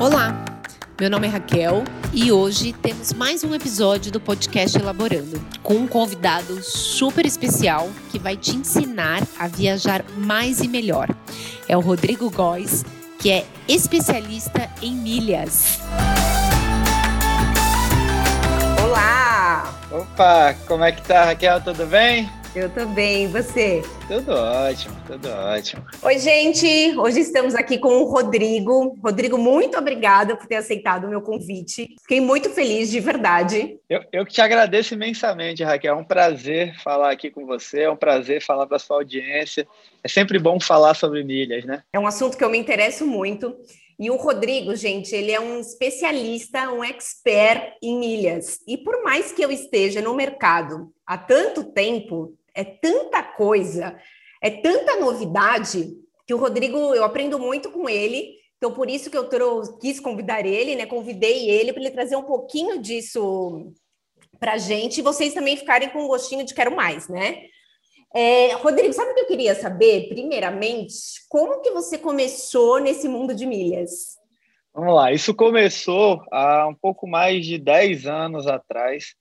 Olá, meu nome é Raquel e hoje temos mais um episódio do podcast Elaborando com um convidado super especial que vai te ensinar a viajar mais e melhor. É o Rodrigo Góes, que é especialista em milhas. Olá! Opa, como é que tá, Raquel? Tudo bem? Eu tô bem, e você? Tudo ótimo, tudo ótimo. Oi, gente! Hoje estamos aqui com o Rodrigo. Rodrigo, muito obrigada por ter aceitado o meu convite. Fiquei muito feliz, de verdade. Eu, eu que te agradeço imensamente, Raquel. É um prazer falar aqui com você, é um prazer falar para sua audiência. É sempre bom falar sobre milhas, né? É um assunto que eu me interesso muito. E o Rodrigo, gente, ele é um especialista, um expert em milhas. E por mais que eu esteja no mercado há tanto tempo, é tanta coisa, é tanta novidade que o Rodrigo, eu aprendo muito com ele. Então, por isso que eu trouxe, quis convidar ele, né? Convidei ele para ele trazer um pouquinho disso para gente e vocês também ficarem com um gostinho de quero mais, né? É, Rodrigo, sabe o que eu queria saber? Primeiramente, como que você começou nesse mundo de milhas? Vamos lá, isso começou há um pouco mais de 10 anos atrás.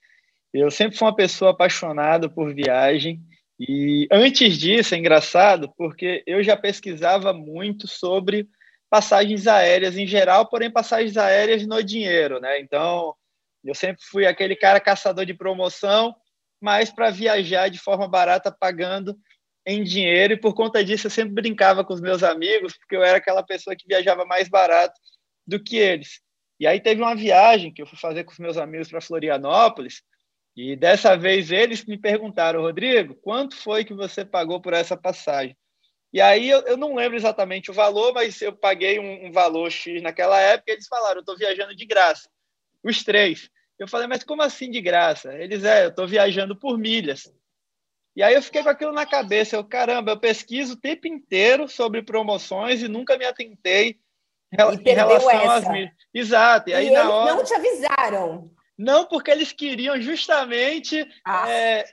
Eu sempre fui uma pessoa apaixonada por viagem e antes disso é engraçado porque eu já pesquisava muito sobre passagens aéreas em geral, porém passagens aéreas no dinheiro, né? Então eu sempre fui aquele cara caçador de promoção, mas para viajar de forma barata pagando em dinheiro e por conta disso eu sempre brincava com os meus amigos porque eu era aquela pessoa que viajava mais barato do que eles. E aí teve uma viagem que eu fui fazer com os meus amigos para Florianópolis e dessa vez eles me perguntaram, Rodrigo, quanto foi que você pagou por essa passagem? E aí eu, eu não lembro exatamente o valor, mas eu paguei um, um valor X naquela época. E eles falaram, eu estou viajando de graça, os três. Eu falei, mas como assim de graça? Eles, é, eu estou viajando por milhas. E aí eu fiquei com aquilo na cabeça. Eu, caramba, eu pesquiso o tempo inteiro sobre promoções e nunca me atentei em relação essa. às milhas. Exato. E, e aí, na hora... não te avisaram. Não, porque eles queriam justamente ah. é,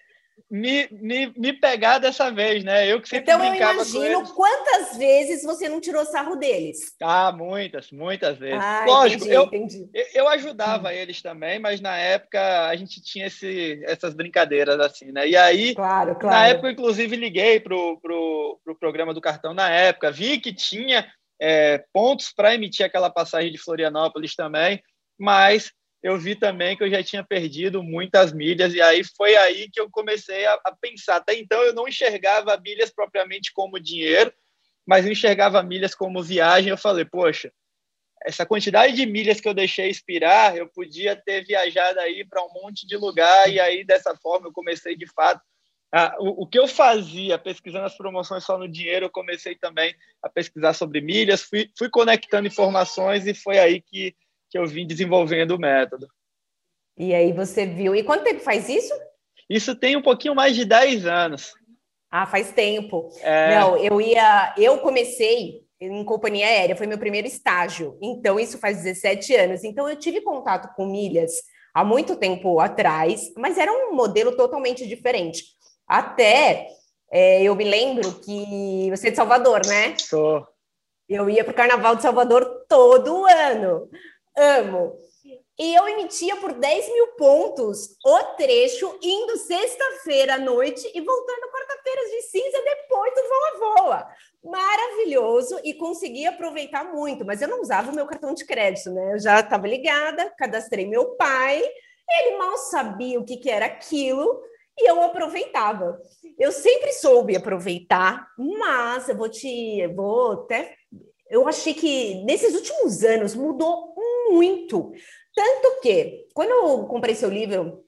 me, me, me pegar dessa vez, né? Eu que sempre então, brincava eu imagino quantas vezes você não tirou sarro deles. Ah, muitas, muitas vezes. Ah, Lógico, entendi, eu, entendi. eu ajudava hum. eles também, mas na época a gente tinha esse, essas brincadeiras assim, né? E aí, claro, claro. na época, inclusive, liguei pro, pro, pro programa do cartão na época, vi que tinha é, pontos para emitir aquela passagem de Florianópolis também, mas eu vi também que eu já tinha perdido muitas milhas, e aí foi aí que eu comecei a, a, pensar. Até então eu não enxergava milhas propriamente como dinheiro, mas eu enxergava milhas como viagem. Eu falei, poxa, essa quantidade de milhas que eu deixei expirar, eu podia ter viajado aí para um monte de lugar, e aí dessa forma eu comecei de fato. O, o que eu fazia pesquisando as promoções só no dinheiro, eu comecei também a pesquisar sobre milhas, fui, fui conectando informações e foi aí que que eu vim desenvolvendo o método. E aí você viu. E quanto tempo faz isso? Isso tem um pouquinho mais de 10 anos. Ah, faz tempo. É... Não, eu ia. Eu comecei em companhia aérea, foi meu primeiro estágio. Então, isso faz 17 anos. Então, eu tive contato com milhas há muito tempo atrás, mas era um modelo totalmente diferente. Até é, eu me lembro que você é de Salvador, né? Sou. Eu ia para o Carnaval de Salvador todo ano. Amo. E eu emitia por 10 mil pontos o trecho, indo sexta-feira à noite e voltando quarta-feira de cinza depois do Voa Voa. Maravilhoso e consegui aproveitar muito, mas eu não usava o meu cartão de crédito, né? Eu já estava ligada, cadastrei meu pai, ele mal sabia o que, que era aquilo e eu aproveitava. Eu sempre soube aproveitar, mas eu vou te, vou até eu achei que nesses últimos anos mudou muito. Tanto que, quando eu comprei seu livro,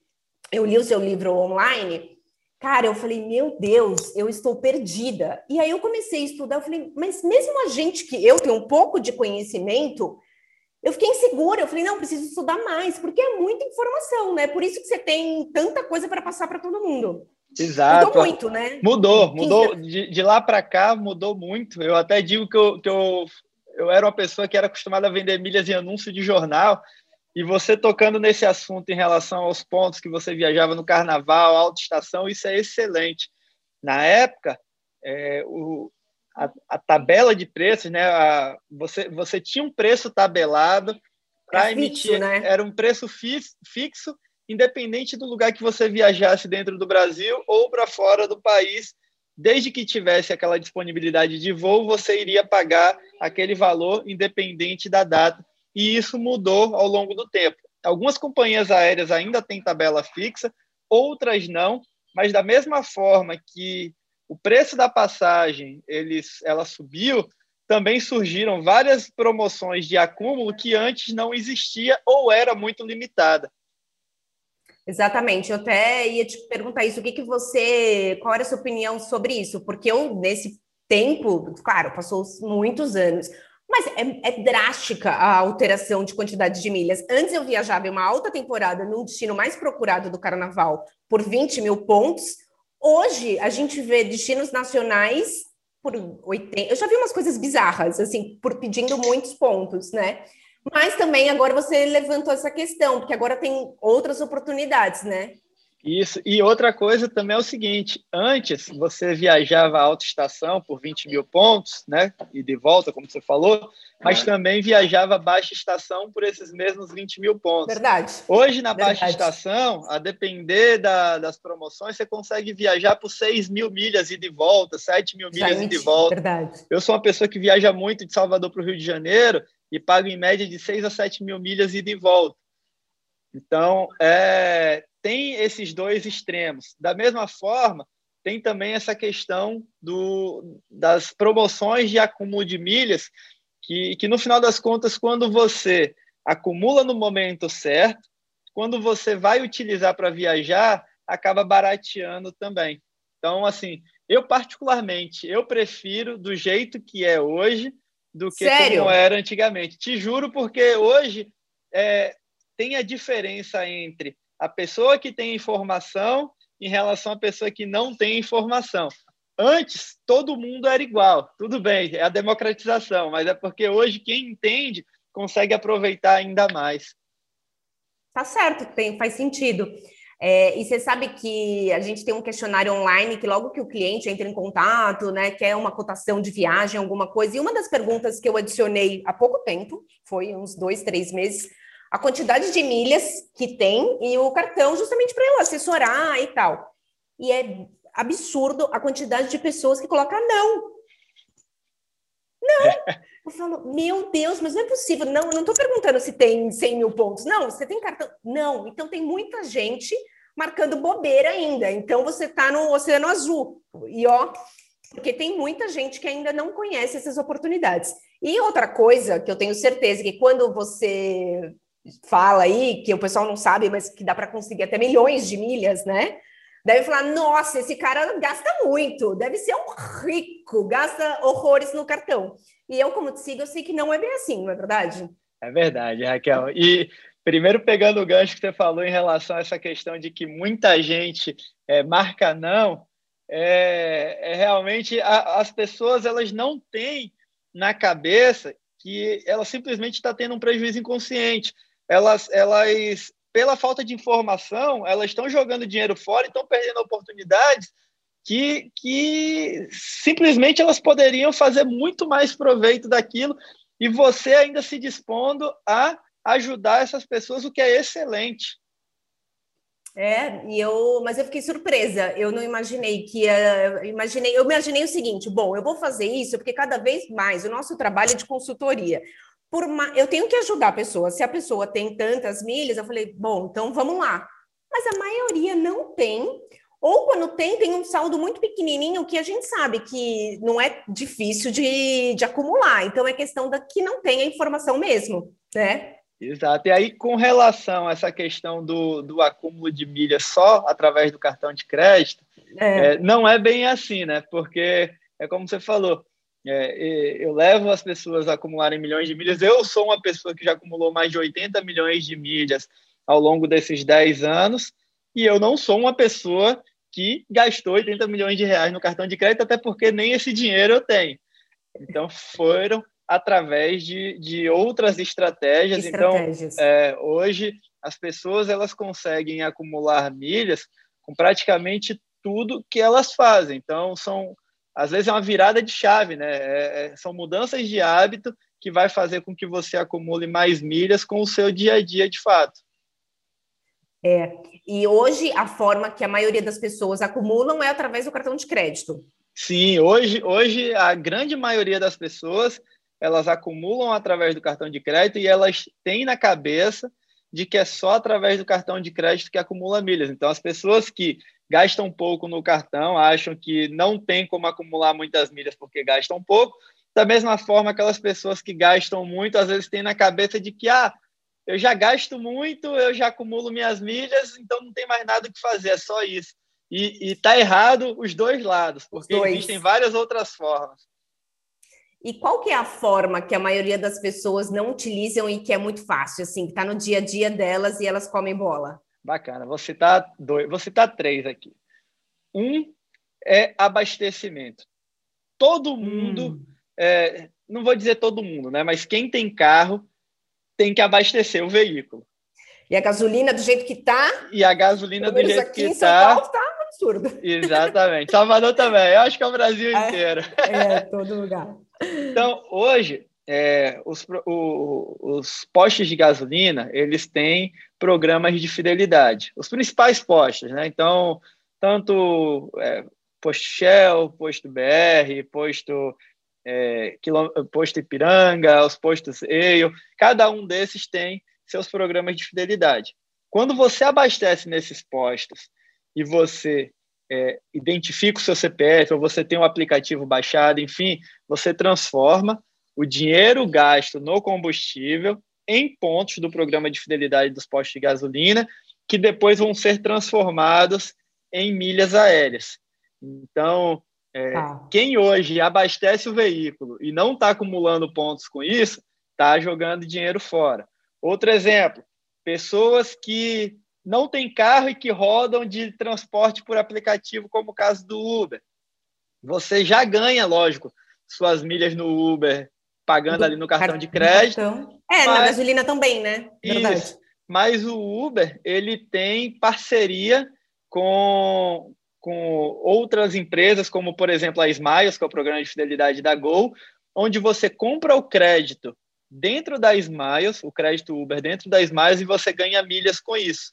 eu li o seu livro online, cara, eu falei, meu Deus, eu estou perdida. E aí eu comecei a estudar, eu falei, mas mesmo a gente que eu tenho um pouco de conhecimento, eu fiquei insegura, eu falei, não, preciso estudar mais, porque é muita informação, né? Por isso que você tem tanta coisa para passar para todo mundo. Exato. Mudou muito, né? Mudou, mudou. De, de lá para cá mudou muito. Eu até digo que eu, que eu, eu era uma pessoa que era acostumada a vender milhas em anúncio de jornal. E você tocando nesse assunto em relação aos pontos que você viajava no carnaval, alta estação, isso é excelente. Na época, é, o, a, a tabela de preços, né? A, você, você tinha um preço tabelado para emitir, né? era um preço fixo, independente do lugar que você viajasse dentro do Brasil ou para fora do país, desde que tivesse aquela disponibilidade de voo, você iria pagar aquele valor independente da data. E isso mudou ao longo do tempo. Algumas companhias aéreas ainda têm tabela fixa, outras não, mas da mesma forma que o preço da passagem eles, ela subiu, também surgiram várias promoções de acúmulo que antes não existia ou era muito limitada. Exatamente, eu até ia te perguntar isso, o que, que você, qual era a sua opinião sobre isso? Porque eu, nesse tempo, claro, passou muitos anos, mas é, é, drástica a alteração de quantidade de milhas. Antes eu viajava em uma alta temporada num destino mais procurado do carnaval por 20 mil pontos. Hoje a gente vê destinos nacionais por 80. Eu já vi umas coisas bizarras, assim, por pedindo muitos pontos, né? Mas também agora você levantou essa questão, porque agora tem outras oportunidades, né? Isso. E outra coisa também é o seguinte: antes você viajava a alta estação por 20 mil pontos, né? E de volta, como você falou, mas também viajava baixa estação por esses mesmos 20 mil pontos. Verdade. Hoje, na Verdade. baixa estação, a depender da, das promoções, você consegue viajar por 6 mil milhas e de volta, 7 mil milhas e de volta. Verdade. Eu sou uma pessoa que viaja muito de Salvador para o Rio de Janeiro e pago em média de 6 a 7 mil milhas e de volta. Então, é, tem esses dois extremos. Da mesma forma, tem também essa questão do, das promoções de acúmulo de milhas, que, que no final das contas, quando você acumula no momento certo, quando você vai utilizar para viajar, acaba barateando também. Então, assim, eu particularmente, eu prefiro do jeito que é hoje do que Sério? como era antigamente. Te juro, porque hoje é, tem a diferença entre a pessoa que tem informação em relação à pessoa que não tem informação. Antes, todo mundo era igual. Tudo bem, é a democratização, mas é porque hoje quem entende consegue aproveitar ainda mais. Tá certo, tem, faz sentido. É, e você sabe que a gente tem um questionário online que logo que o cliente entra em contato, né, quer uma cotação de viagem, alguma coisa, e uma das perguntas que eu adicionei há pouco tempo, foi uns dois, três meses, a quantidade de milhas que tem e o cartão, justamente para eu assessorar e tal. E é absurdo a quantidade de pessoas que colocam não. Não! Eu falo, meu Deus, mas não é possível. Não, eu não estou perguntando se tem 100 mil pontos. Não, você tem cartão. Não, então tem muita gente marcando bobeira ainda. Então você está no Oceano Azul. E ó, porque tem muita gente que ainda não conhece essas oportunidades. E outra coisa que eu tenho certeza que quando você fala aí, que o pessoal não sabe, mas que dá para conseguir até milhões de milhas, né? Deve falar, nossa, esse cara gasta muito, deve ser um rico, gasta horrores no cartão. E eu, como te sigo, eu sei que não é bem assim, não é verdade? É verdade, Raquel. E primeiro pegando o gancho que você falou em relação a essa questão de que muita gente é, marca não, é, é realmente a, as pessoas elas não têm na cabeça que ela simplesmente está tendo um prejuízo inconsciente. Elas, elas, pela falta de informação, elas estão jogando dinheiro fora e estão perdendo oportunidades que, que simplesmente elas poderiam fazer muito mais proveito daquilo e você ainda se dispondo a ajudar essas pessoas, o que é excelente. É, e eu, mas eu fiquei surpresa. Eu não imaginei que ia, imaginei, eu imaginei o seguinte: bom, eu vou fazer isso porque cada vez mais o nosso trabalho é de consultoria por uma, eu tenho que ajudar a pessoa. Se a pessoa tem tantas milhas, eu falei, bom, então vamos lá. Mas a maioria não tem, ou quando tem, tem um saldo muito pequenininho que a gente sabe que não é difícil de, de acumular. Então é questão da que não tem a informação mesmo, né? Exato. E aí, com relação a essa questão do, do acúmulo de milhas só através do cartão de crédito, é. É, não é bem assim, né? Porque é como você falou, é, eu levo as pessoas a acumularem milhões de milhas. Eu sou uma pessoa que já acumulou mais de 80 milhões de milhas ao longo desses 10 anos, e eu não sou uma pessoa que gastou 80 milhões de reais no cartão de crédito, até porque nem esse dinheiro eu tenho. Então, foram através de, de outras estratégias. Então, estratégias. Então, é, hoje, as pessoas elas conseguem acumular milhas com praticamente tudo que elas fazem. Então, são às vezes é uma virada de chave, né? É, é, são mudanças de hábito que vai fazer com que você acumule mais milhas com o seu dia a dia de fato. É, e hoje a forma que a maioria das pessoas acumulam é através do cartão de crédito. Sim, hoje, hoje a grande maioria das pessoas elas acumulam através do cartão de crédito e elas têm na cabeça de que é só através do cartão de crédito que acumula milhas. Então, as pessoas que gastam pouco no cartão acham que não tem como acumular muitas milhas porque gastam pouco. Da mesma forma, aquelas pessoas que gastam muito, às vezes têm na cabeça de que, ah, eu já gasto muito, eu já acumulo minhas milhas, então não tem mais nada que fazer, é só isso. E está errado os dois lados, porque dois. existem várias outras formas. E qual que é a forma que a maioria das pessoas não utilizam e que é muito fácil, assim, que está no dia a dia delas e elas comem bola? Bacana. Vou citar dois, vou citar três aqui. Um é abastecimento. Todo mundo, hum. é, não vou dizer todo mundo, né? Mas quem tem carro tem que abastecer o veículo. E a gasolina do jeito que está. E a gasolina do jeito que está. Tá absurdo. Exatamente. Salvador também. Eu acho que é o Brasil é, inteiro. É, todo lugar. Então, hoje, é, os, o, os postos de gasolina, eles têm programas de fidelidade. Os principais postos, né? Então, tanto é, posto Shell, posto BR, posto, é, posto Ipiranga, os postos EIO, cada um desses tem seus programas de fidelidade. Quando você abastece nesses postos e você é, identifica o seu CPF ou você tem um aplicativo baixado, enfim, você transforma o dinheiro gasto no combustível em pontos do programa de fidelidade dos postos de gasolina, que depois vão ser transformados em milhas aéreas. Então, é, ah. quem hoje abastece o veículo e não está acumulando pontos com isso, está jogando dinheiro fora. Outro exemplo: pessoas que não têm carro e que rodam de transporte por aplicativo, como o caso do Uber. Você já ganha, lógico, suas milhas no Uber pagando do ali no cartão, cartão de crédito. Cartão. É, mas... na gasolina também, né? Verdade. Isso. Mas o Uber, ele tem parceria com, com outras empresas, como, por exemplo, a Smiles, que é o programa de fidelidade da Gol, onde você compra o crédito dentro da Smiles, o crédito Uber dentro da Smiles, e você ganha milhas com isso.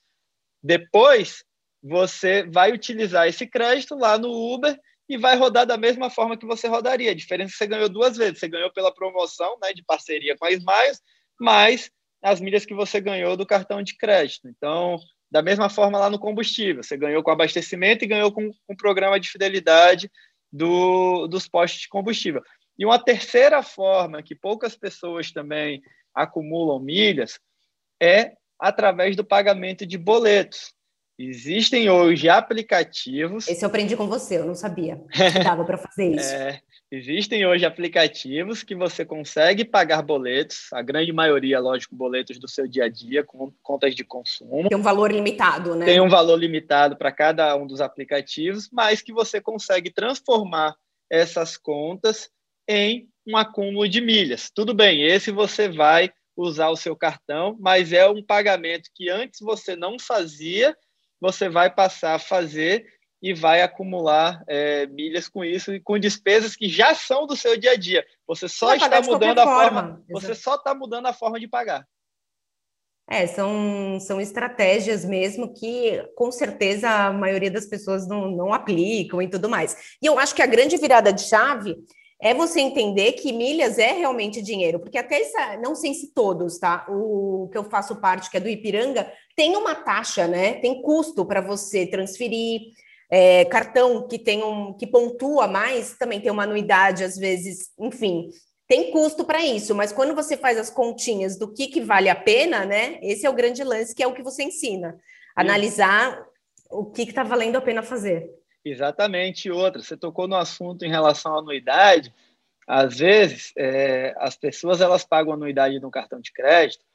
Depois, você vai utilizar esse crédito lá no Uber e vai rodar da mesma forma que você rodaria. A diferença é que você ganhou duas vezes. Você ganhou pela promoção né, de parceria com a Smiles, mais as milhas que você ganhou do cartão de crédito. Então, da mesma forma lá no combustível. Você ganhou com abastecimento e ganhou com, o programa de fidelidade do, dos postos de combustível. E uma terceira forma que poucas pessoas também acumulam milhas é através do pagamento de boletos. Existem hoje aplicativos. Esse eu aprendi com você, eu não sabia que dava para fazer isso. É, existem hoje aplicativos que você consegue pagar boletos, a grande maioria, lógico, boletos do seu dia a dia, com contas de consumo. Tem um valor limitado, né? Tem um valor limitado para cada um dos aplicativos, mas que você consegue transformar essas contas em um acúmulo de milhas. Tudo bem, esse você vai usar o seu cartão, mas é um pagamento que antes você não fazia você vai passar a fazer e vai acumular é, milhas com isso e com despesas que já são do seu dia a dia. Você só está mudando a forma, forma você só está mudando a forma de pagar. É, são, são estratégias mesmo que com certeza a maioria das pessoas não, não aplicam e tudo mais. E eu acho que a grande virada de chave é você entender que milhas é realmente dinheiro, porque até essa, não sei se todos, tá? O que eu faço parte, que é do Ipiranga, tem uma taxa, né? Tem custo para você transferir. É, cartão que tem um que pontua mais também tem uma anuidade, às vezes, enfim, tem custo para isso, mas quando você faz as continhas do que, que vale a pena, né? Esse é o grande lance, que é o que você ensina. Analisar o que está valendo a pena fazer. Exatamente. Outra, você tocou no assunto em relação à anuidade. Às vezes, é, as pessoas elas pagam anuidade no cartão de crédito,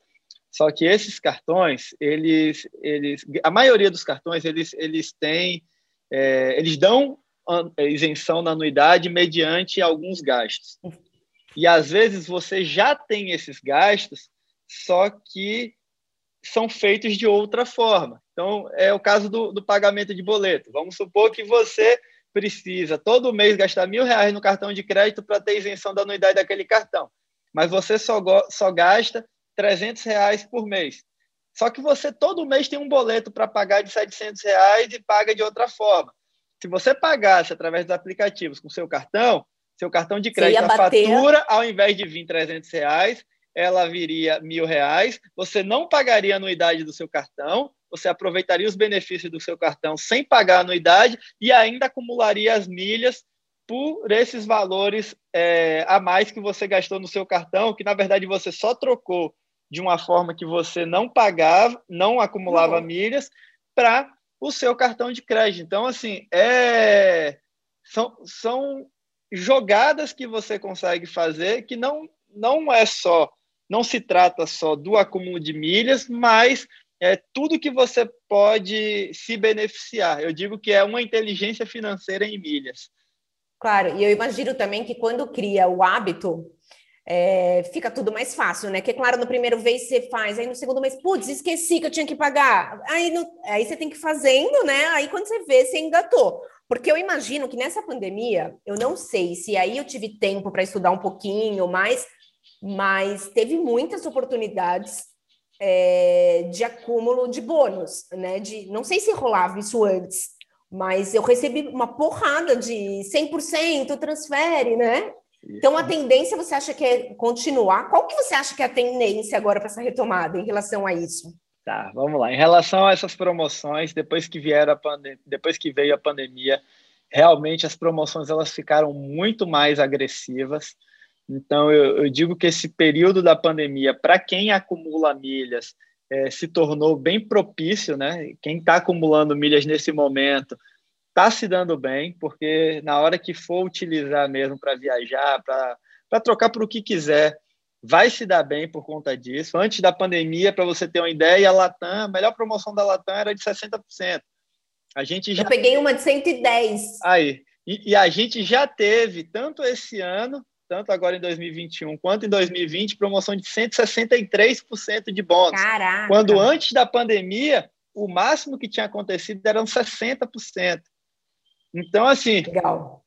só que esses cartões, eles, eles, a maioria dos cartões, eles, eles têm, é, eles dão isenção na anuidade mediante alguns gastos. E às vezes você já tem esses gastos, só que são feitos de outra forma. Então, é o caso do, do pagamento de boleto. Vamos supor que você precisa todo mês gastar mil reais no cartão de crédito para ter isenção da anuidade daquele cartão, mas você só, só gasta 300 reais por mês. Só que você todo mês tem um boleto para pagar de 700 reais e paga de outra forma. Se você pagasse através dos aplicativos com seu cartão, seu cartão de crédito, a fatura, ao invés de vir 300 reais, ela viria mil reais. Você não pagaria a anuidade do seu cartão, você aproveitaria os benefícios do seu cartão sem pagar a anuidade e ainda acumularia as milhas por esses valores é, a mais que você gastou no seu cartão, que na verdade você só trocou de uma forma que você não pagava, não acumulava uhum. milhas, para o seu cartão de crédito. Então, assim, é, são, são jogadas que você consegue fazer que não, não é só, não se trata só do acúmulo de milhas, mas é tudo que você pode se beneficiar. Eu digo que é uma inteligência financeira em milhas. Claro, e eu imagino também que quando cria o hábito, é, fica tudo mais fácil, né? Que claro, no primeiro vez você faz, aí no segundo mês, putz, esqueci que eu tinha que pagar. Aí, no, aí você tem que ir fazendo, né? Aí quando você vê, você engatou. Porque eu imagino que nessa pandemia, eu não sei se aí eu tive tempo para estudar um pouquinho mais, mas teve muitas oportunidades é, de acúmulo de bônus, né? De, não sei se rolava isso antes, mas eu recebi uma porrada de 100% transfere, né? Então, a tendência você acha que é continuar? Qual que você acha que é a tendência agora para essa retomada em relação a isso? Tá, vamos lá. Em relação a essas promoções, depois que vieram a pandemia, depois que veio a pandemia, realmente as promoções elas ficaram muito mais agressivas. Então, eu, eu digo que esse período da pandemia, para quem acumula milhas, é, se tornou bem propício, né? Quem está acumulando milhas nesse momento está se dando bem, porque na hora que for utilizar mesmo para viajar, para trocar para o que quiser, vai se dar bem por conta disso. Antes da pandemia, para você ter uma ideia, a Latam, a melhor promoção da Latam era de 60%. A gente já... Eu peguei uma de 110. Aí. E, e a gente já teve, tanto esse ano, tanto agora em 2021 quanto em 2020, promoção de 163% de bônus. Caraca! Quando antes da pandemia, o máximo que tinha acontecido eram 60%. Então, assim, Legal.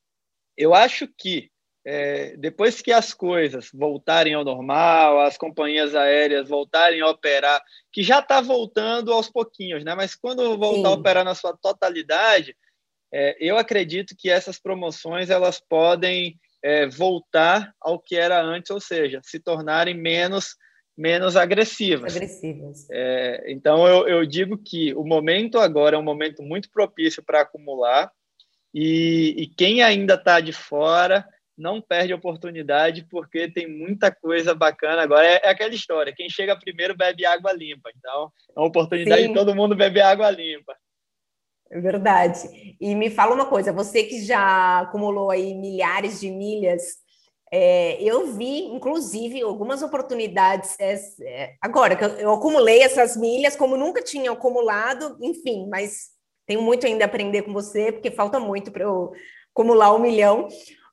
eu acho que é, depois que as coisas voltarem ao normal, as companhias aéreas voltarem a operar, que já está voltando aos pouquinhos, né? Mas quando voltar Sim. a operar na sua totalidade, é, eu acredito que essas promoções elas podem é, voltar ao que era antes, ou seja, se tornarem menos menos agressivas. Agressivas. É, então eu, eu digo que o momento agora é um momento muito propício para acumular. E, e quem ainda está de fora não perde oportunidade, porque tem muita coisa bacana. Agora é, é, aquela história: quem chega primeiro bebe água limpa. Então, é uma oportunidade Sim. de todo mundo beber água limpa. É verdade. E me fala uma coisa: você que já acumulou aí milhares de milhas, é, eu vi, inclusive, algumas oportunidades é, é agora eu, eu acumulei essas milhas como nunca tinha acumulado, enfim, mas tenho muito ainda a aprender com você, porque falta muito para eu acumular um milhão.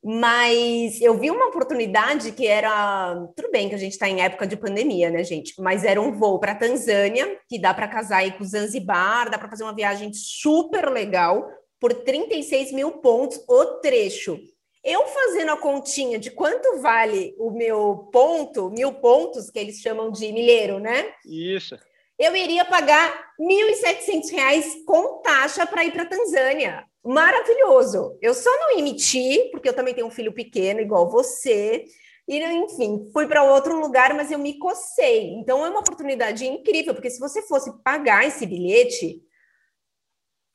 Mas eu vi uma oportunidade que era. Tudo bem que a gente está em época de pandemia, né, gente? Mas era um voo para Tanzânia, que dá para casar aí com Zanzibar, dá para fazer uma viagem super legal, por 36 mil pontos o trecho. Eu fazendo a continha de quanto vale o meu ponto, mil pontos, que eles chamam de milheiro, né? Isso eu iria pagar R$ 1.700 com taxa para ir para a Tanzânia. Maravilhoso. Eu só não emiti, porque eu também tenho um filho pequeno, igual você. E, enfim, fui para outro lugar, mas eu me cocei. Então, é uma oportunidade incrível, porque se você fosse pagar esse bilhete,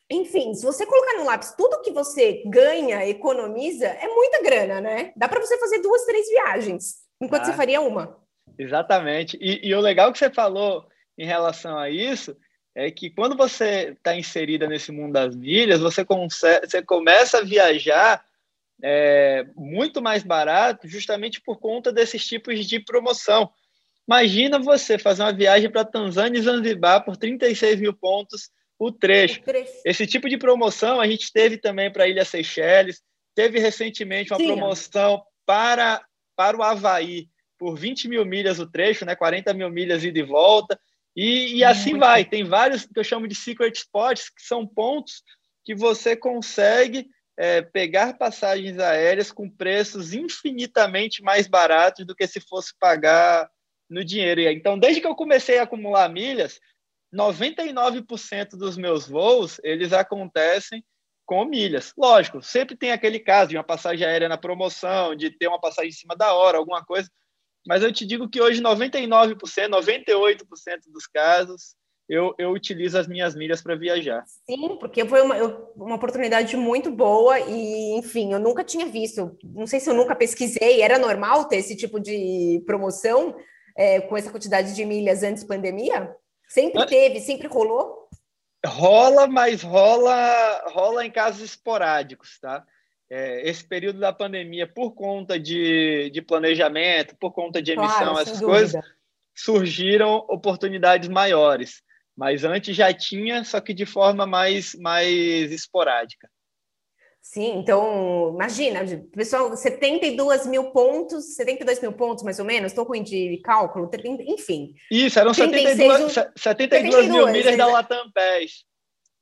enfim, se você colocar no lápis tudo que você ganha, economiza, é muita grana, né? Dá para você fazer duas, três viagens, enquanto ah, você faria uma. Exatamente. E, e o legal que você falou em relação a isso é que quando você está inserida nesse mundo das milhas, você, consegue, você começa a viajar é, muito mais barato, justamente por conta desses tipos de promoção. Imagina você fazer uma viagem para Tanzânia e Zanzibar por 36 mil pontos o trecho. o trecho. Esse tipo de promoção a gente teve também para a Ilha Seychelles, teve recentemente uma Sim. promoção para, para o Havaí por 20 mil milhas o trecho, né? 40 mil milhas ida e volta. E, e assim Muito. vai. Tem vários que eu chamo de secret spots, que são pontos que você consegue é, pegar passagens aéreas com preços infinitamente mais baratos do que se fosse pagar no dinheiro. Então, desde que eu comecei a acumular milhas, 99% dos meus voos eles acontecem com milhas. Lógico, sempre tem aquele caso de uma passagem aérea na promoção, de ter uma passagem em cima da hora, alguma coisa. Mas eu te digo que hoje 99%, 98% dos casos eu, eu utilizo as minhas milhas para viajar. Sim, porque foi uma, uma oportunidade muito boa e, enfim, eu nunca tinha visto. Não sei se eu nunca pesquisei, era normal ter esse tipo de promoção é, com essa quantidade de milhas antes da pandemia? Sempre teve, sempre rolou? Rola, mas rola, rola em casos esporádicos, tá? É, esse período da pandemia, por conta de, de planejamento, por conta de emissão, claro, essas coisas, surgiram oportunidades maiores. Mas antes já tinha, só que de forma mais, mais esporádica. Sim, então, imagina, pessoal, 72 mil pontos, 72 mil pontos mais ou menos, estou ruim de cálculo, enfim. Isso, eram 72, 72, 72 mil milhas da Latam PES.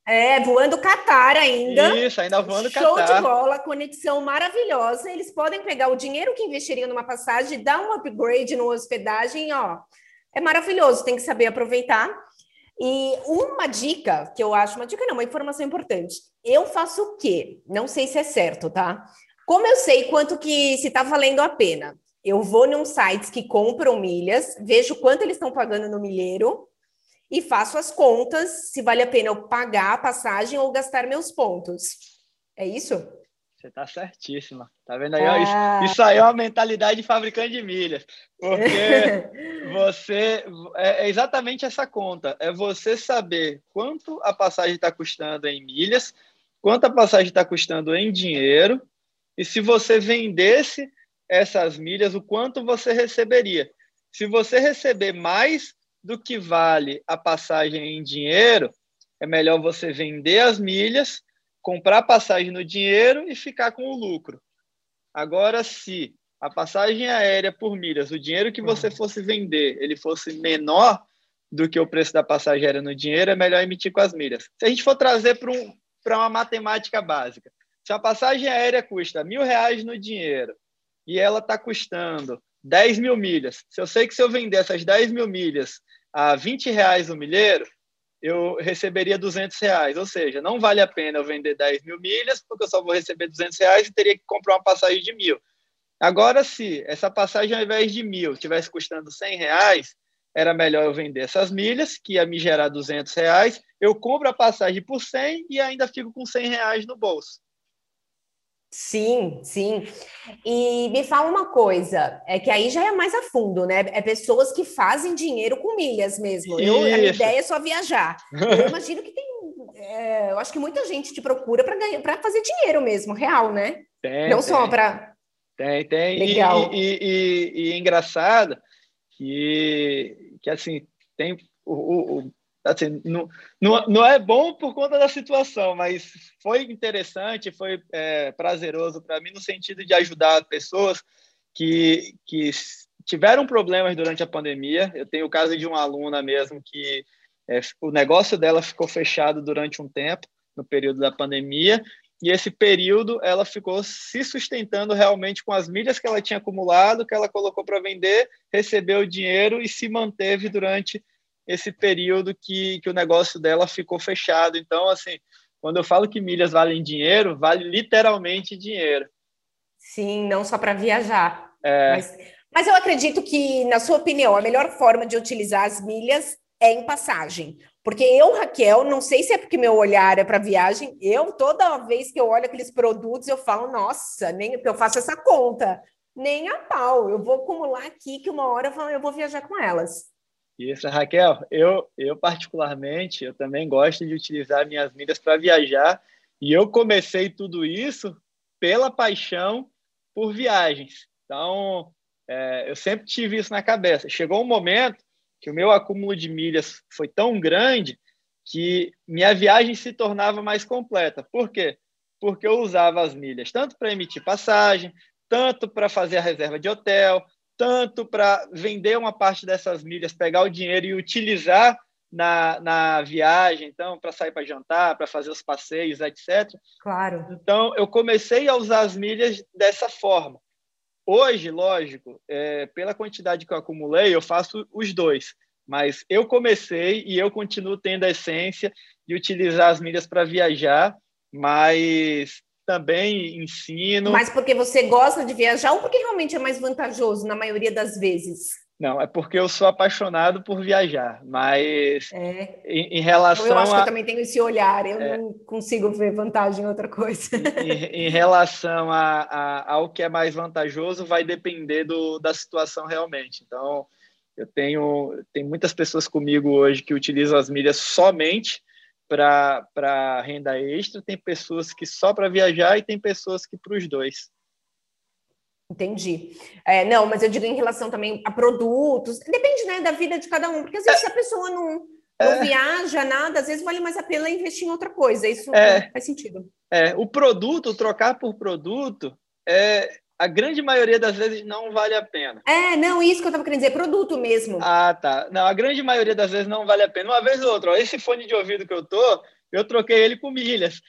É, voando Qatar ainda. Isso, ainda voando Show Qatar. Show de bola, conexão maravilhosa. Eles podem pegar o dinheiro que investiriam numa passagem, dar um upgrade no hospedagem, ó. É maravilhoso, tem que saber aproveitar. E uma dica que eu acho, uma dica não, uma informação importante. Eu faço o quê? Não sei se é certo, tá? Como eu sei quanto que se está valendo a pena? Eu vou num sites que compram milhas, vejo quanto eles estão pagando no milheiro e faço as contas se vale a pena eu pagar a passagem ou gastar meus pontos. É isso? Você está certíssima. Tá vendo aí? Ah. Isso, isso, aí é uma mentalidade de fabricante de milhas. Porque você. É, é exatamente essa conta. É você saber quanto a passagem está custando em milhas, quanto a passagem está custando em dinheiro, e se você vendesse essas milhas, o quanto você receberia. Se você receber mais do que vale a passagem em dinheiro, é melhor você vender as milhas comprar passagem no dinheiro e ficar com o lucro. Agora, se a passagem aérea por milhas, o dinheiro que você fosse vender, ele fosse menor do que o preço da passagem aérea no dinheiro, é melhor emitir com as milhas. Se a gente for trazer para um, uma matemática básica, se a passagem aérea custa mil reais no dinheiro e ela está custando 10 mil milhas, se eu sei que se eu vender essas 10 mil milhas a 20 reais no milheiro, eu receberia 200 reais. Ou seja, não vale a pena eu vender 10 mil milhas, porque eu só vou receber 200 reais e teria que comprar uma passagem de mil. Agora, se essa passagem, ao invés de mil, tivesse custando 100 reais, era melhor eu vender essas milhas, que ia me gerar 200 reais, eu compro a passagem por 100 e ainda fico com 100 reais no bolso. Sim, sim. E me fala uma coisa, é que aí já é mais a fundo, né? É pessoas que fazem dinheiro com milhas mesmo. Eu, a minha ideia é só viajar. Eu imagino que tem. É, eu acho que muita gente te procura para ganhar, para fazer dinheiro mesmo, real, né? Tem, Não tem. só para. Tem, tem. Legal. E, e, e, e, é engraçado que, que assim, tem o, o assim, não, não, não é bom por conta da situação, mas foi interessante, foi é, prazeroso para mim no sentido de ajudar pessoas que, que tiveram problemas durante a pandemia. Eu tenho o caso de uma aluna mesmo que é, o negócio dela ficou fechado durante um tempo, no período da pandemia, e esse período ela ficou se sustentando realmente com as milhas que ela tinha acumulado, que ela colocou para vender, recebeu o dinheiro e se manteve durante esse período que, que o negócio dela ficou fechado. Então, assim, quando eu falo que milhas valem dinheiro, vale literalmente dinheiro. Sim, não só para viajar. É. Mas, mas eu acredito que, na sua opinião, a melhor forma de utilizar as milhas é em passagem. Porque eu, Raquel, não sei se é porque meu olhar é para viagem, eu, toda vez que eu olho aqueles produtos, eu falo, nossa, nem eu faço essa conta. Nem a pau, eu vou acumular aqui que uma hora eu vou viajar com elas. Isso, Raquel, eu, eu particularmente, eu também gosto de utilizar minhas milhas para viajar e eu comecei tudo isso pela paixão por viagens. Então, é, eu sempre tive isso na cabeça. Chegou um momento que o meu acúmulo de milhas foi tão grande que minha viagem se tornava mais completa. Por quê? Porque eu usava as milhas tanto para emitir passagem, tanto para fazer a reserva de hotel, tanto para vender uma parte dessas milhas, pegar o dinheiro e utilizar na, na viagem, então, para sair para jantar, para fazer os passeios, etc. Claro. Então, eu comecei a usar as milhas dessa forma. Hoje, lógico, é, pela quantidade que eu acumulei, eu faço os dois. Mas eu comecei e eu continuo tendo a essência de utilizar as milhas para viajar, mas também ensino. Mas porque você gosta de viajar ou porque realmente é mais vantajoso na maioria das vezes? Não, é porque eu sou apaixonado por viajar, mas é. em, em, relação eu acho a... que eu também tenho esse olhar, eu é. não consigo ver vantagem em outra coisa. Em, em relação a, a, ao que é mais vantajoso, vai depender do, da situação realmente. Então, eu tenho, tem muitas pessoas comigo hoje que utilizam as milhas somente para renda extra, tem pessoas que só para viajar e tem pessoas que para os dois. Entendi. É, não, mas eu digo em relação também a produtos. Depende, né, da vida de cada um. Porque às vezes é. se a pessoa não, não é. viaja nada, às vezes vale mais a pena investir em outra coisa. Isso é. faz sentido. É, o produto, trocar por produto, é, a grande maioria das vezes não vale a pena. É, não, isso que eu estava querendo dizer, produto mesmo. Ah, tá. Não, a grande maioria das vezes não vale a pena. Uma vez ou outra, ó, esse fone de ouvido que eu tô, eu troquei ele com milhas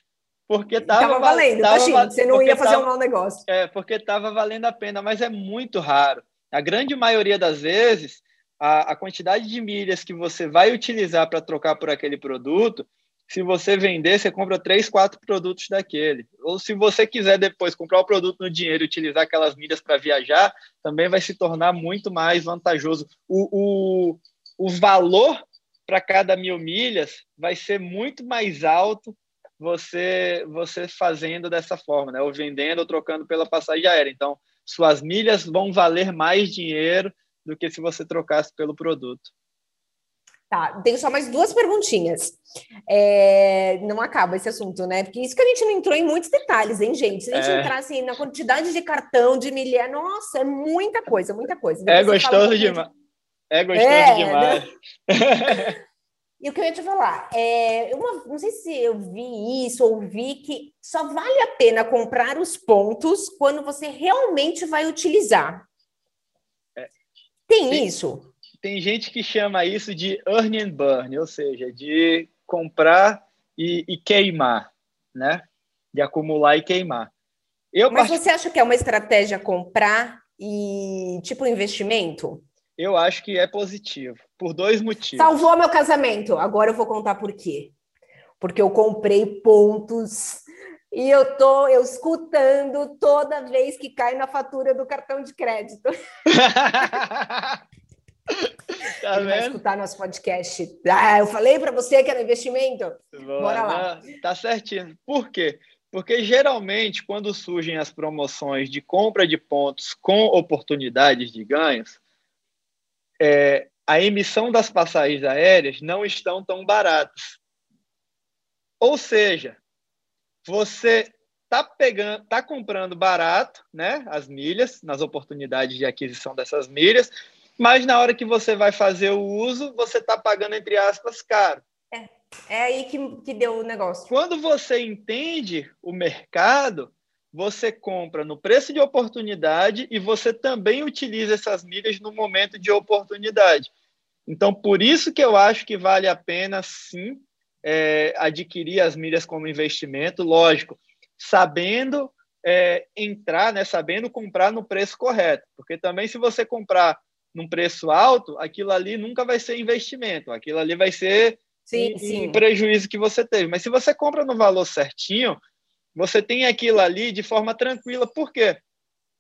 porque tava, tava valendo, tava, imagina, você não ia fazer tava, um mau negócio. É, porque estava valendo a pena, mas é muito raro. A grande maioria das vezes, a, a quantidade de milhas que você vai utilizar para trocar por aquele produto, se você vender, você compra três, quatro produtos daquele. Ou se você quiser depois comprar o produto no dinheiro e utilizar aquelas milhas para viajar, também vai se tornar muito mais vantajoso. O, o, o valor para cada mil milhas vai ser muito mais alto você você fazendo dessa forma, né? Ou vendendo ou trocando pela passagem aérea. Então, suas milhas vão valer mais dinheiro do que se você trocasse pelo produto. Tá, tenho só mais duas perguntinhas. É, não acaba esse assunto, né? Porque isso que a gente não entrou em muitos detalhes, hein, gente? Se a gente é. entrar assim, na quantidade de cartão, de milha, nossa, é muita coisa, muita coisa. é gostoso demais. É gostoso é, demais. Né? E o que eu ia te falar, é, uma, não sei se eu vi isso ou vi que só vale a pena comprar os pontos quando você realmente vai utilizar. É, tem, tem, isso? Tem gente que chama isso de earn and burn, ou seja, de comprar e, e queimar, né? De acumular e queimar. Eu Mas part... você acha que é uma estratégia comprar e tipo investimento? Eu acho que é positivo, por dois motivos. Salvou meu casamento. Agora eu vou contar por quê. Porque eu comprei pontos e eu tô eu escutando toda vez que cai na fatura do cartão de crédito. tá Ele vai escutar nosso podcast. Ah, eu falei para você que era investimento. Boa, Bora lá. Tá certinho. Por quê? Porque geralmente, quando surgem as promoções de compra de pontos com oportunidades de ganhos, é, a emissão das passagens aéreas não estão tão baratas. Ou seja, você está pegando, tá comprando barato, né, as milhas, nas oportunidades de aquisição dessas milhas, mas na hora que você vai fazer o uso, você está pagando entre aspas caro. É, é aí que, que deu o negócio. Quando você entende o mercado, você compra no preço de oportunidade e você também utiliza essas milhas no momento de oportunidade. Então, por isso que eu acho que vale a pena, sim, é, adquirir as milhas como investimento, lógico, sabendo é, entrar, né, sabendo comprar no preço correto. Porque também, se você comprar num preço alto, aquilo ali nunca vai ser investimento, aquilo ali vai ser sim, em, sim. em prejuízo que você teve. Mas se você compra no valor certinho, você tem aquilo ali de forma tranquila. Por quê?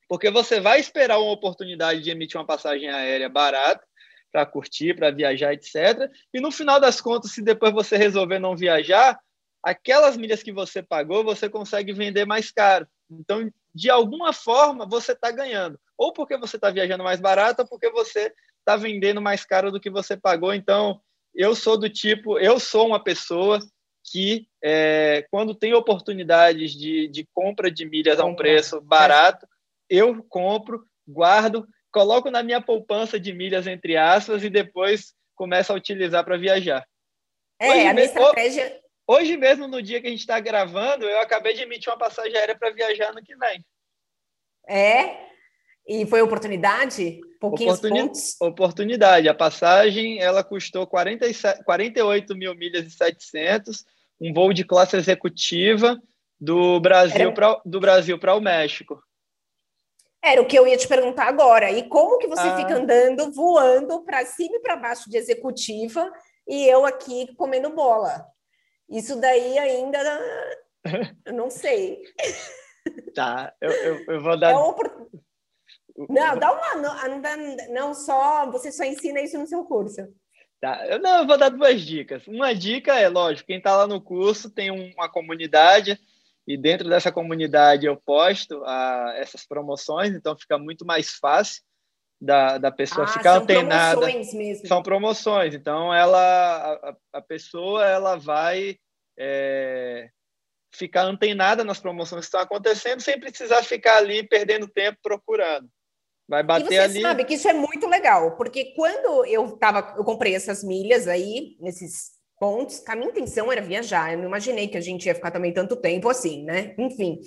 Porque você vai esperar uma oportunidade de emitir uma passagem aérea barata para curtir, para viajar, etc. E no final das contas, se depois você resolver não viajar, aquelas milhas que você pagou, você consegue vender mais caro. Então, de alguma forma, você está ganhando. Ou porque você está viajando mais barato, ou porque você está vendendo mais caro do que você pagou. Então, eu sou do tipo, eu sou uma pessoa que é, quando tem oportunidades de, de compra de milhas a um preço barato, eu compro, guardo, coloco na minha poupança de milhas, entre aspas, e depois começo a utilizar para viajar. É, hoje a minha estratégia... Hoje mesmo, no dia que a gente está gravando, eu acabei de emitir uma passagem aérea para viajar no que vem. É? E foi oportunidade? Pouquinhos Oportuni pontos? Oportunidade. A passagem ela custou 47, 48 mil milhas e 700, um voo de classe executiva do Brasil para do Brasil para o México. Era o que eu ia te perguntar agora. E como que você ah. fica andando, voando para cima e para baixo de executiva e eu aqui comendo bola? Isso daí ainda eu não sei. Tá, eu, eu, eu vou dar. É não, dá uma. Não, não, não só. Você só ensina isso no seu curso. Tá, eu, não, eu vou dar duas dicas. Uma dica é, lógico, quem está lá no curso tem uma comunidade e dentro dessa comunidade eu posto a, essas promoções, então fica muito mais fácil da, da pessoa ah, ficar são antenada. São promoções mesmo. São promoções, então ela, a, a pessoa ela vai é, ficar antenada nas promoções que estão acontecendo sem precisar ficar ali perdendo tempo procurando. Vai bater e você ali. sabe que isso é muito legal, porque quando eu tava, eu comprei essas milhas aí, nesses pontos, a minha intenção era viajar. Eu não imaginei que a gente ia ficar também tanto tempo assim, né? Enfim.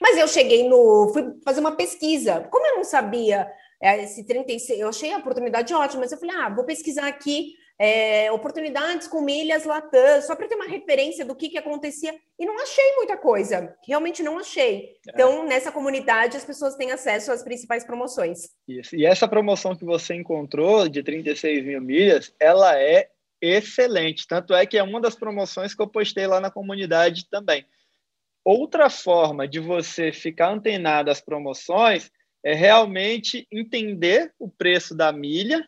Mas eu cheguei no. fui fazer uma pesquisa. Como eu não sabia é, esse 36, eu achei a oportunidade ótima, mas eu falei, ah, vou pesquisar aqui é, oportunidades com milhas Latam, só para ter uma referência do que, que acontecia. E não achei muita coisa, realmente não achei. É. Então, nessa comunidade, as pessoas têm acesso às principais promoções. Isso. E essa promoção que você encontrou de 36 mil milhas, ela é excelente. Tanto é que é uma das promoções que eu postei lá na comunidade também. Outra forma de você ficar antenado às promoções é realmente entender o preço da milha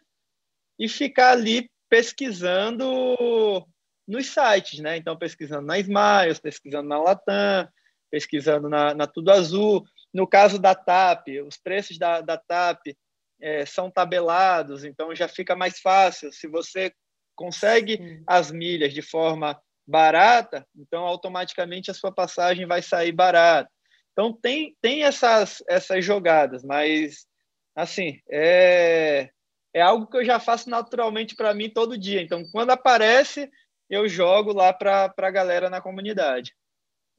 e ficar ali pesquisando nos sites, né? Então, pesquisando na Smiles, pesquisando na Latam, pesquisando na, na Tudo Azul. No caso da TAP, os preços da, da TAP é, são tabelados, então já fica mais fácil. Se você consegue Sim. as milhas de forma barata, então automaticamente a sua passagem vai sair barata. Então tem, tem essas, essas jogadas, mas assim, é, é algo que eu já faço naturalmente para mim todo dia. Então, quando aparece, eu jogo lá para a galera na comunidade.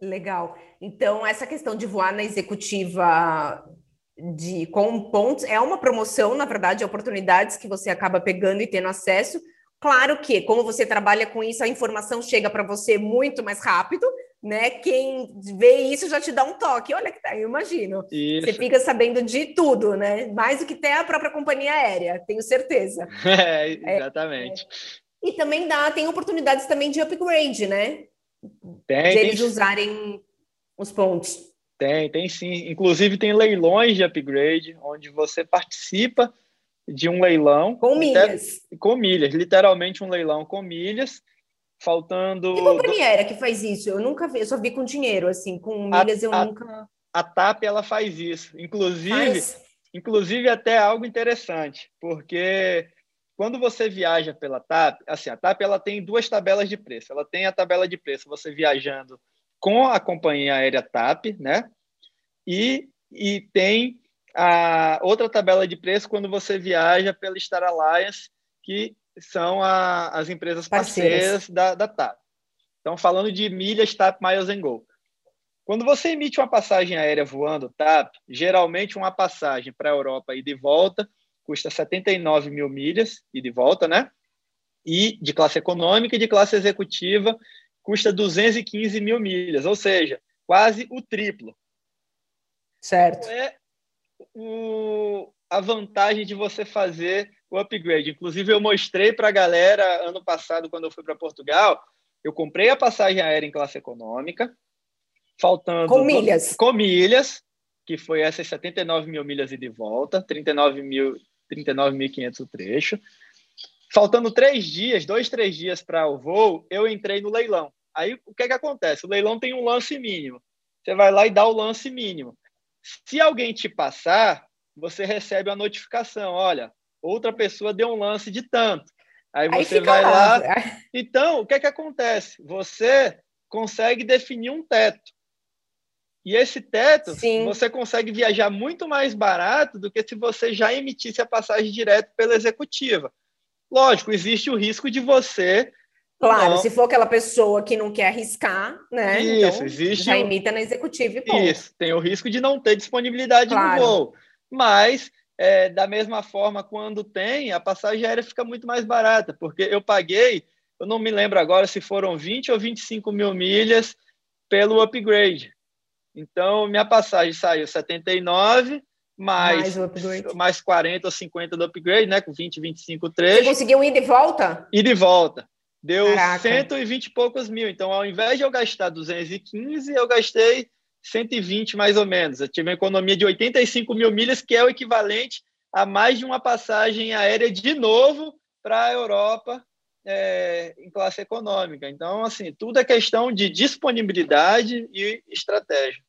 Legal. Então, essa questão de voar na executiva de com pontos é uma promoção, na verdade, oportunidades que você acaba pegando e tendo acesso. Claro que, como você trabalha com isso, a informação chega para você muito mais rápido, né? Quem vê isso já te dá um toque. Olha que tá, eu imagino. Isso. Você fica sabendo de tudo, né? Mais do que até a própria companhia aérea, tenho certeza. É, exatamente. É, é. E também dá, tem oportunidades também de upgrade, né? Tem. De eles tem... usarem os pontos. Tem, tem sim. Inclusive tem leilões de upgrade, onde você participa de um leilão. Com milhas. Com milhas, literalmente um leilão com milhas faltando. Que companhia era que faz isso? Eu nunca vi, eu só vi com dinheiro, assim, com milhas a, eu a, nunca. A TAP ela faz isso. Inclusive, faz. inclusive até algo interessante, porque quando você viaja pela TAP, assim, a TAP ela tem duas tabelas de preço. Ela tem a tabela de preço você viajando com a companhia aérea TAP, né? E, e tem a outra tabela de preço quando você viaja pela Star Alliance, que são a, as empresas parceiras, parceiras da, da TAP. Então, falando de milhas TAP Miles and Go. Quando você emite uma passagem aérea voando TAP, geralmente uma passagem para a Europa e de volta custa 79 mil milhas e de volta, né? E de classe econômica e de classe executiva custa 215 mil milhas, ou seja, quase o triplo. Certo. É o, a vantagem de você fazer o upgrade. Inclusive, eu mostrei para a galera ano passado, quando eu fui para Portugal, eu comprei a passagem aérea em classe econômica, faltando. Com milhas. Com milhas, que foi essas 79 mil milhas e de volta, 39 mil, 39.500 o trecho. Faltando três dias, dois, três dias para o voo, eu entrei no leilão. Aí o que, é que acontece? O leilão tem um lance mínimo. Você vai lá e dá o lance mínimo. Se alguém te passar, você recebe a notificação: olha, outra pessoa deu um lance de tanto. Aí você Aí vai lá. lá. Então, o que é que acontece? Você consegue definir um teto. E esse teto, Sim. você consegue viajar muito mais barato do que se você já emitisse a passagem direto pela executiva. Lógico, existe o risco de você. Claro, não... se for aquela pessoa que não quer arriscar, né? Isso, então, existe. Já imita na executiva e ponto. Isso, tem o risco de não ter disponibilidade claro. no voo. mas é, da mesma forma, quando tem, a passagem aérea fica muito mais barata, porque eu paguei, eu não me lembro agora se foram 20 ou 25 mil milhas pelo upgrade. Então, minha passagem saiu 79 mais, mais, mais 40 ou 50 do upgrade, né? Com 20, 25 trechos. Você conseguiu ir de volta? Ir de volta. Deu Caraca. 120 e poucos mil. Então, ao invés de eu gastar 215, eu gastei 120 mais ou menos. Eu tive uma economia de 85 mil milhas, que é o equivalente a mais de uma passagem aérea de novo para a Europa é, em classe econômica. Então, assim, tudo é questão de disponibilidade e estratégia.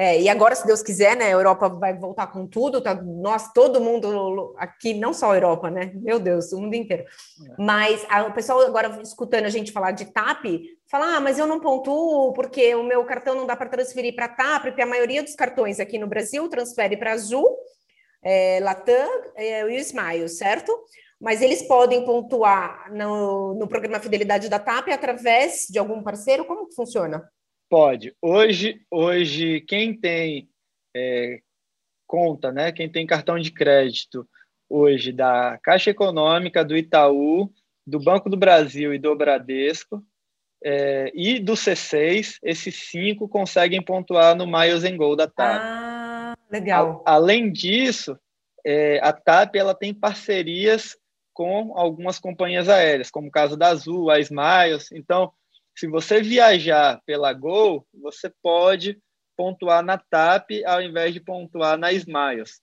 É, e agora, se Deus quiser, né, a Europa vai voltar com tudo, tá, nós, todo mundo aqui, não só a Europa, né, meu Deus, o mundo inteiro. É. Mas a, o pessoal agora escutando a gente falar de TAP, fala, ah, mas eu não pontuo porque o meu cartão não dá para transferir para TAP, porque a maioria dos cartões aqui no Brasil transfere para Azul, é, Latam é, e o Smile, certo? Mas eles podem pontuar no, no programa Fidelidade da TAP através de algum parceiro? Como que funciona? Pode. Hoje, hoje quem tem é, conta, né? Quem tem cartão de crédito hoje da Caixa Econômica, do Itaú, do Banco do Brasil e do Bradesco é, e do C6, esses cinco conseguem pontuar no Miles and Gold da TAP. Ah, legal. A, além disso, é, a TAP ela tem parcerias com algumas companhias aéreas, como o caso da Azul, a Smiles. Então, se você viajar pela Gol, você pode pontuar na TAP ao invés de pontuar na Smiles.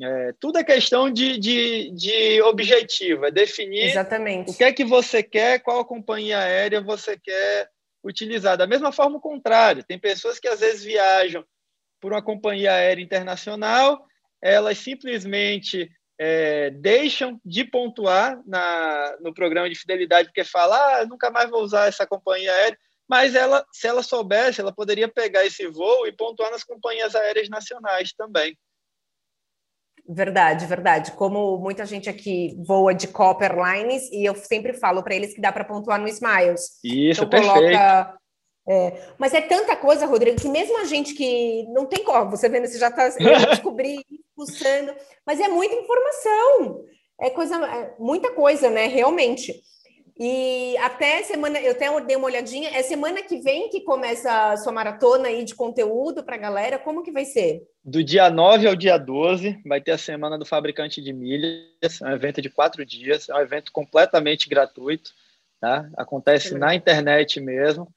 É, tudo é questão de, de, de objetivo, é definir Exatamente. o que é que você quer, qual companhia aérea você quer utilizar. Da mesma forma, o contrário, tem pessoas que às vezes viajam por uma companhia aérea internacional, elas simplesmente é, deixam de pontuar na, no programa de fidelidade porque fala, ah, nunca mais vou usar essa companhia aérea. Mas ela, se ela soubesse, ela poderia pegar esse voo e pontuar nas companhias aéreas nacionais também. Verdade, verdade. Como muita gente aqui voa de Copper Lines e eu sempre falo para eles que dá para pontuar no Smiles. Isso, então, perfeito. Coloca é, mas é tanta coisa, Rodrigo, que mesmo a gente que não tem como, você vendo, você já está descobrindo, pulsando, mas é muita informação, é coisa, é muita coisa, né? Realmente. E até semana, eu até dei uma olhadinha, é semana que vem que começa a sua maratona aí de conteúdo para a galera, como que vai ser? Do dia 9 ao dia 12, vai ter a Semana do Fabricante de Milhas, é um evento de quatro dias, é um evento completamente gratuito, tá? Acontece na internet mesmo,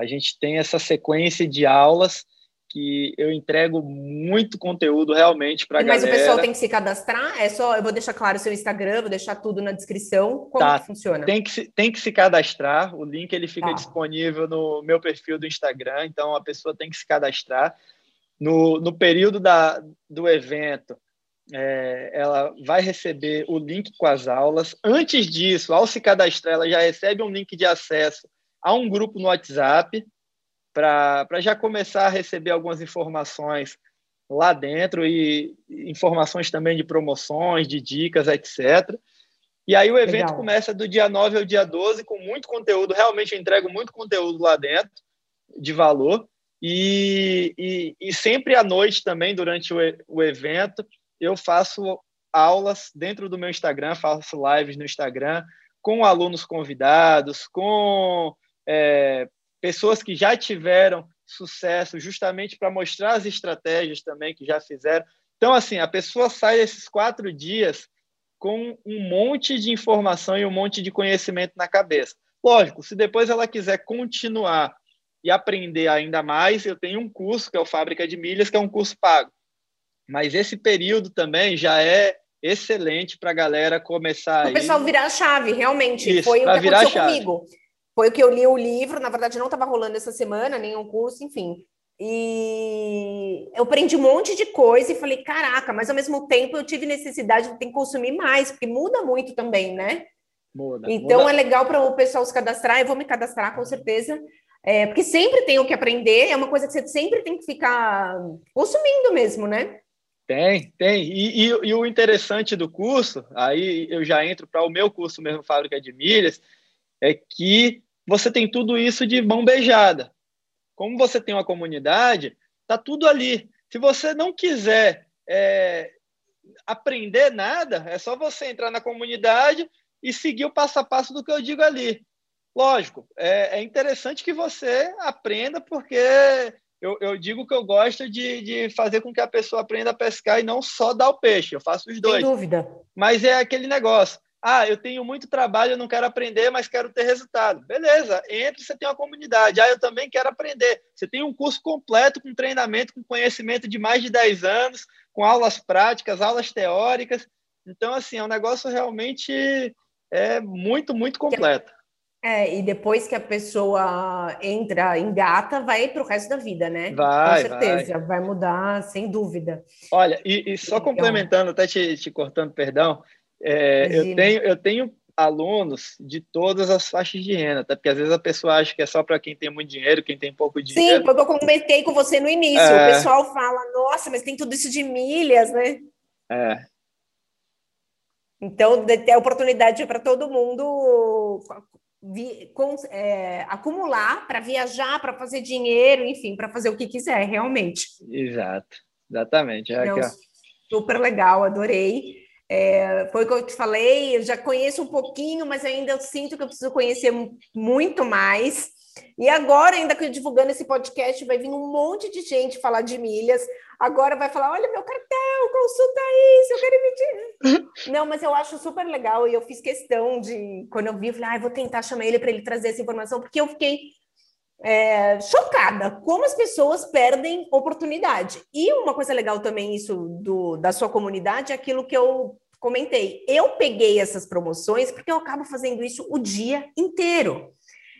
a gente tem essa sequência de aulas que eu entrego muito conteúdo realmente para a galera. Mas o pessoal tem que se cadastrar? É só, eu vou deixar claro o seu Instagram, vou deixar tudo na descrição. Como tá, que funciona? Tem que, se, tem que se cadastrar. O link ele fica tá. disponível no meu perfil do Instagram, então a pessoa tem que se cadastrar. No, no período da, do evento, é, ela vai receber o link com as aulas. Antes disso, ao se cadastrar, ela já recebe um link de acesso a um grupo no WhatsApp para já começar a receber algumas informações lá dentro e informações também de promoções, de dicas, etc. E aí o evento Legal. começa do dia 9 ao dia 12 com muito conteúdo, realmente eu entrego muito conteúdo lá dentro, de valor. E, e, e sempre à noite também, durante o, o evento, eu faço aulas dentro do meu Instagram, faço lives no Instagram com alunos convidados, com é, pessoas que já tiveram sucesso, justamente para mostrar as estratégias também que já fizeram. Então, assim, a pessoa sai desses quatro dias com um monte de informação e um monte de conhecimento na cabeça. Lógico, se depois ela quiser continuar e aprender ainda mais, eu tenho um curso que é o Fábrica de Milhas, que é um curso pago. Mas esse período também já é excelente para a galera começar. O pessoal virar a chave, realmente. Isso, Foi o que aconteceu comigo. Foi o que eu li o livro, na verdade não estava rolando essa semana, nenhum curso, enfim. E eu aprendi um monte de coisa e falei, caraca, mas ao mesmo tempo eu tive necessidade de ter que consumir mais, porque muda muito também, né? Muda. Então muda. é legal para o pessoal se cadastrar, eu vou me cadastrar com certeza. É, porque sempre tem o que aprender, é uma coisa que você sempre tem que ficar consumindo mesmo, né? Tem, tem. E, e, e o interessante do curso, aí eu já entro para o meu curso mesmo, Fábrica de Milhas, é que você tem tudo isso de mão beijada. Como você tem uma comunidade, tá tudo ali. Se você não quiser é, aprender nada, é só você entrar na comunidade e seguir o passo a passo do que eu digo ali. Lógico, é, é interessante que você aprenda, porque eu, eu, digo que eu gosto de, de fazer com que a pessoa aprenda a pescar e não só dar o peixe. Eu faço os dois. Sem dúvida. Mas é aquele negócio. Ah, eu tenho muito trabalho, eu não quero aprender, mas quero ter resultado. Beleza, entre, você tem uma comunidade. Ah, eu também quero aprender. Você tem um curso completo com treinamento, com conhecimento de mais de 10 anos, com aulas práticas, aulas teóricas. Então, assim, é um negócio realmente é muito, muito completo. É, e depois que a pessoa entra, engata, vai para o resto da vida, né? Vai, Com certeza, vai, vai mudar, sem dúvida. Olha, e, e só então, complementando, até te, te cortando, perdão, é, eu, tenho, eu tenho alunos de todas as faixas de renda, tá? porque às vezes a pessoa acha que é só para quem tem muito dinheiro, quem tem pouco dinheiro. Sim, porque eu comentei com você no início, é... o pessoal fala, nossa, mas tem tudo isso de milhas, né? É. Então, ter oportunidade para todo mundo vi, com, é, acumular para viajar, para fazer dinheiro, enfim, para fazer o que quiser, realmente. Exato, exatamente. É então, super legal, adorei. É, foi o que eu te falei, eu já conheço um pouquinho, mas ainda eu sinto que eu preciso conhecer muito mais. E agora, ainda que eu divulgando esse podcast, vai vir um monte de gente falar de milhas. Agora vai falar: olha meu cartel, consulta isso, eu quero emitir. Não, mas eu acho super legal e eu fiz questão de, quando eu vi, eu falei: ah, vou tentar chamar ele para ele trazer essa informação, porque eu fiquei é, chocada como as pessoas perdem oportunidade. E uma coisa legal também, isso do, da sua comunidade, é aquilo que eu comentei. Eu peguei essas promoções porque eu acabo fazendo isso o dia inteiro.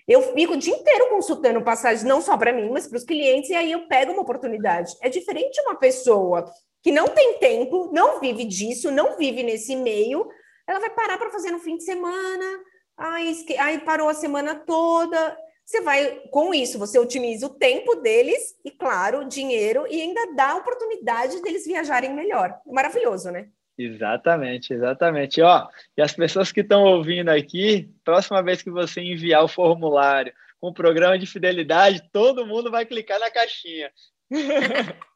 Eu fico o dia inteiro consultando passagens, não só para mim, mas para os clientes, e aí eu pego uma oportunidade. É diferente de uma pessoa que não tem tempo, não vive disso, não vive nesse meio, ela vai parar para fazer no fim de semana, aí, aí parou a semana toda. Você vai, com isso, você otimiza o tempo deles e, claro, dinheiro, e ainda dá a oportunidade deles viajarem melhor. Maravilhoso, né? Exatamente, exatamente. Ó, e as pessoas que estão ouvindo aqui, próxima vez que você enviar o formulário com o programa de fidelidade, todo mundo vai clicar na caixinha.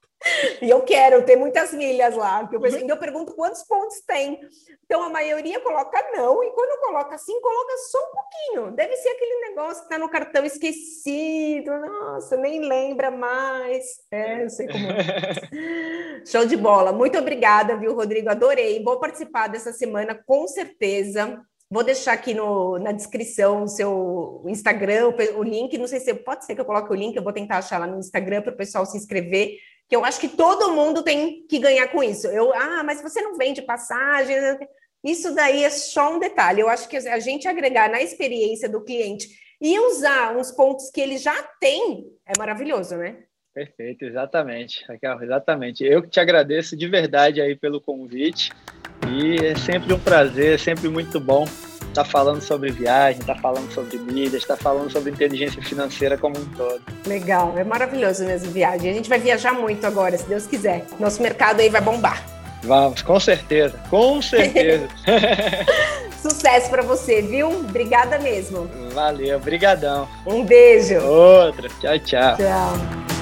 E eu quero ter muitas milhas lá. Eu, penso, uhum. eu pergunto quantos pontos tem. Então a maioria coloca não, e quando coloca sim, coloca só um pouquinho. Deve ser aquele negócio que está no cartão esquecido. Nossa, nem lembra mais. É, eu sei como. É. Show de bola. Muito obrigada, viu, Rodrigo? Adorei. Vou participar dessa semana, com certeza. Vou deixar aqui no, na descrição o seu Instagram, o, o link. Não sei se pode ser que eu coloque o link, eu vou tentar achar lá no Instagram para o pessoal se inscrever que eu acho que todo mundo tem que ganhar com isso. Eu, ah, mas você não vende passagem. Isso daí é só um detalhe. Eu acho que a gente agregar na experiência do cliente e usar uns pontos que ele já tem é maravilhoso, né? Perfeito, exatamente, Raquel, exatamente. Eu que te agradeço de verdade aí pelo convite e é sempre um prazer, é sempre muito bom está falando sobre viagem, está falando sobre mídias, está falando sobre inteligência financeira como um todo. Legal, é maravilhoso mesmo viagem. A gente vai viajar muito agora, se Deus quiser. Nosso mercado aí vai bombar. Vamos, com certeza, com certeza. Sucesso para você, viu? Obrigada mesmo. Valeu, brigadão. Um beijo. Outra. Tchau, tchau. Tchau.